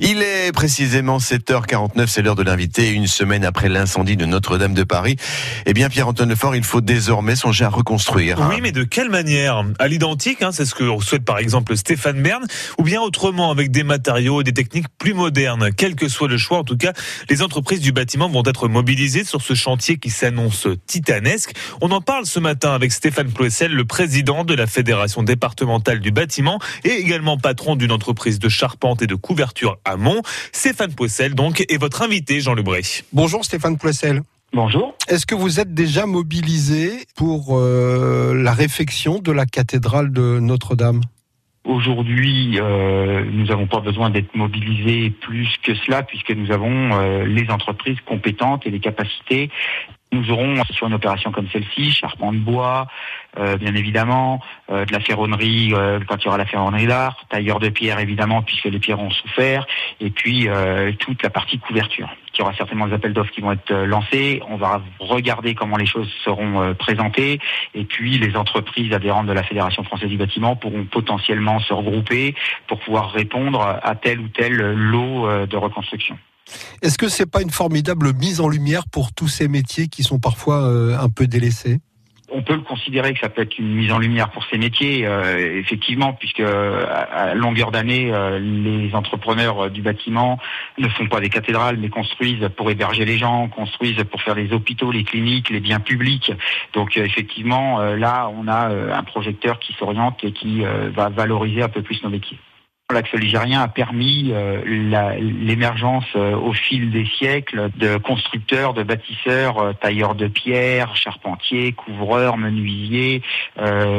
Il est précisément 7h49, c'est l'heure de l'invité. Une semaine après l'incendie de Notre-Dame de Paris, eh bien Pierre-Antoine Lefort, il faut désormais songer à reconstruire. Oui, mais de quelle manière? À l'identique, hein, c'est ce que souhaite par exemple Stéphane Bern, ou bien autrement avec des matériaux et des techniques plus modernes. Quel que soit le choix, en tout cas, les entreprises du bâtiment vont être mobilisées sur ce chantier qui s'annonce titanesque. On en parle ce matin avec Stéphane Ploessel, le président de la Fédération départementale du bâtiment et également patron d'une entreprise de charpente et de couverture à Mont. Stéphane Poissel, donc, est votre invité, Jean Lebré. Bonjour Stéphane Poissel. Bonjour. Est-ce que vous êtes déjà mobilisé pour euh, la réfection de la cathédrale de Notre-Dame? Aujourd'hui, euh, nous n'avons pas besoin d'être mobilisés plus que cela, puisque nous avons euh, les entreprises compétentes et les capacités nous aurons sur une opération comme celle-ci, charpent de bois, euh, bien évidemment, euh, de la ferronnerie euh, quand il y aura la ferronnerie d'art, tailleur de pierre évidemment puisque les pierres ont souffert, et puis toute la partie couverture. Il y aura certainement des appels d'offres qui vont être lancés. On va regarder comment les choses seront présentées, et puis les entreprises adhérentes de la Fédération française du bâtiment pourront potentiellement se regrouper pour pouvoir répondre à tel ou tel lot de reconstruction. Est-ce que c'est pas une formidable mise en lumière pour tous ces métiers qui sont parfois euh, un peu délaissés? On peut le considérer que ça peut être une mise en lumière pour ces métiers, euh, effectivement, puisque à, longueur d'année, euh, les entrepreneurs du bâtiment ne font pas des cathédrales, mais construisent pour héberger les gens, construisent pour faire les hôpitaux, les cliniques, les biens publics. Donc effectivement, là, on a un projecteur qui s'oriente et qui va valoriser un peu plus nos métiers. L'axe ligérien a permis euh, l'émergence euh, au fil des siècles de constructeurs, de bâtisseurs, euh, tailleurs de pierre, charpentiers, couvreurs, menuisiers,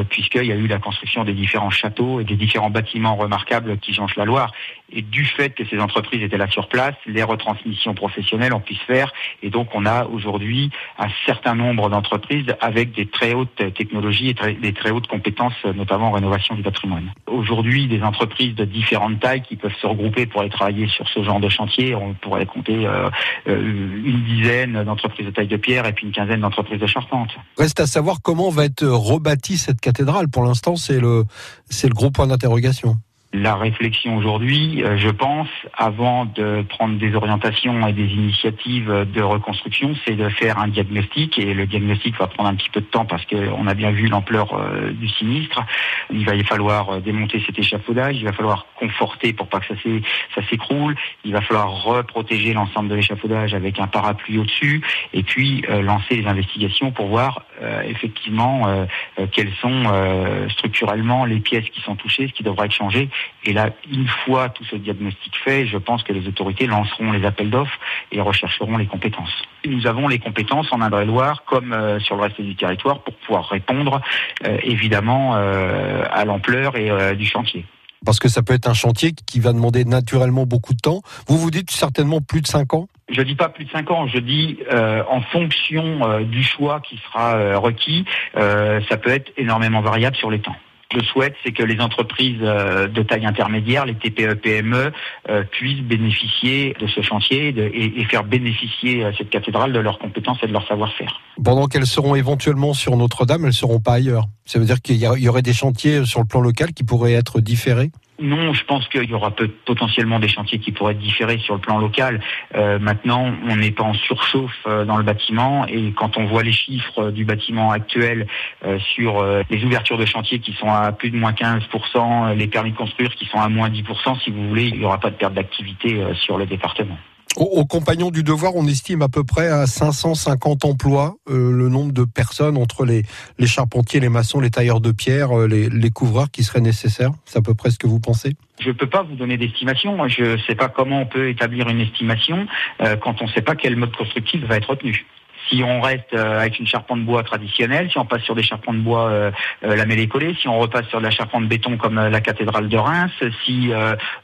puisqu'il y a eu la construction des différents châteaux et des différents bâtiments remarquables qui jonchent la Loire. Et du fait que ces entreprises étaient là sur place, les retransmissions professionnelles ont pu se faire. Et donc on a aujourd'hui un certain nombre d'entreprises avec des très hautes technologies et des très hautes compétences, notamment en rénovation du patrimoine. Aujourd'hui, des entreprises de différentes tailles qui peuvent se regrouper pour aller travailler sur ce genre de chantier. On pourrait compter euh, euh, une dizaine d'entreprises de taille de pierre et puis une quinzaine d'entreprises de charpente. Reste à savoir comment va être rebâtie cette cathédrale. Pour l'instant, c'est le, c'est le gros point d'interrogation la réflexion aujourd'hui, euh, je pense, avant de prendre des orientations et des initiatives de reconstruction, c'est de faire un diagnostic. Et le diagnostic va prendre un petit peu de temps parce qu'on a bien vu l'ampleur euh, du sinistre. Il va y falloir euh, démonter cet échafaudage, il va falloir conforter pour pas que ça s'écroule, il va falloir reprotéger l'ensemble de l'échafaudage avec un parapluie au-dessus, et puis lancer les investigations pour voir effectivement quelles sont structurellement les pièces qui sont touchées, ce qui devra être changé et là, une fois tout ce diagnostic fait, je pense que les autorités lanceront les appels d'offres et rechercheront les compétences. Nous avons les compétences en Indre-et-Loire comme euh, sur le reste du territoire pour pouvoir répondre euh, évidemment euh, à l'ampleur et du chantier. Parce que ça peut être un chantier qui va demander naturellement beaucoup de temps. Vous vous dites certainement plus de 5 ans? Je dis pas plus de 5 ans, je dis en fonction du choix qui sera requis, ça peut être énormément variable sur les temps je souhaite, c'est que les entreprises euh, de taille intermédiaire, les TPE-PME, euh, puissent bénéficier de ce chantier et, faire bénéficier euh, cette cathédrale de leurs compétences et de leur savoir-faire. Pendant qu'elles seront éventuellement sur Notre-Dame, elles ne seront pas ailleurs. Ça veut dire qu'il y aurait des chantiers sur le plan local qui pourraient être différés? Non, je pense qu'il y aura potentiellement des chantiers qui pourraient être différés sur le plan local. Euh, maintenant, on n'est pas en surchauffe euh, dans le bâtiment et quand on voit les chiffres du bâtiment actuel euh, sur les ouvertures de chantiers qui sont à plus de moins 15%, les permis de construire qui sont à moins 10%, si vous voulez, il n'y aura pas de perte d'activité sur le département. Aux, compagnons du devoir, on estime à peu près à 550 emplois euh, le nombre de personnes entre les, les charpentiers, les maçons, les tailleurs de pierre, euh, les, les couvreurs qui seraient nécessaires. C'est à peu près ce que vous pensez? Je ne peux pas vous donner d'estimation. Je ne sais pas comment on peut établir une estimation euh, quand on ne sait pas quel mode constructif va être retenu. Si on reste euh, avec une charpente de bois traditionnelle, si on passe sur des charpentes de bois euh, euh, lamellées collées, si on repasse sur de la charpente béton comme la cathédrale de Reims, si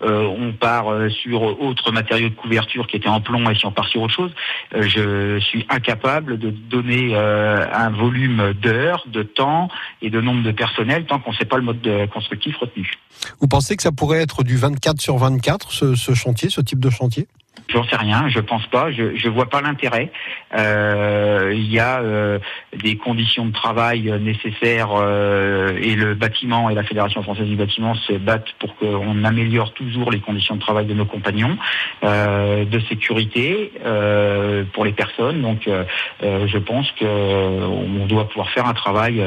on part sur autres matériaux de couverture qui étaient en plomb et si on part sur autre chose, je suis incapable de donner un volume d'heures, de temps et de nombre de personnel tant qu'on ne sait pas le mode constructif retenu. Vous pensez que ça pourrait être du 24 sur 24 ce chantier, ce type de chantier? J'en sais rien, je pense pas, je je vois pas l'intérêt. Euh, il y a euh, des conditions de travail nécessaires euh, et le bâtiment et la Fédération française du bâtiment se battent pour qu'on améliore toujours les conditions de travail de nos compagnons, de sécurité pour les personnes. Donc je pense qu'on doit pouvoir faire un travail,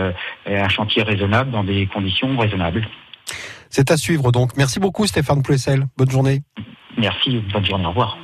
un chantier raisonnable dans des conditions raisonnables. C'est à suivre donc. Merci beaucoup Stéphane Plessel. Bonne journée. Merci, bonne journée, au revoir.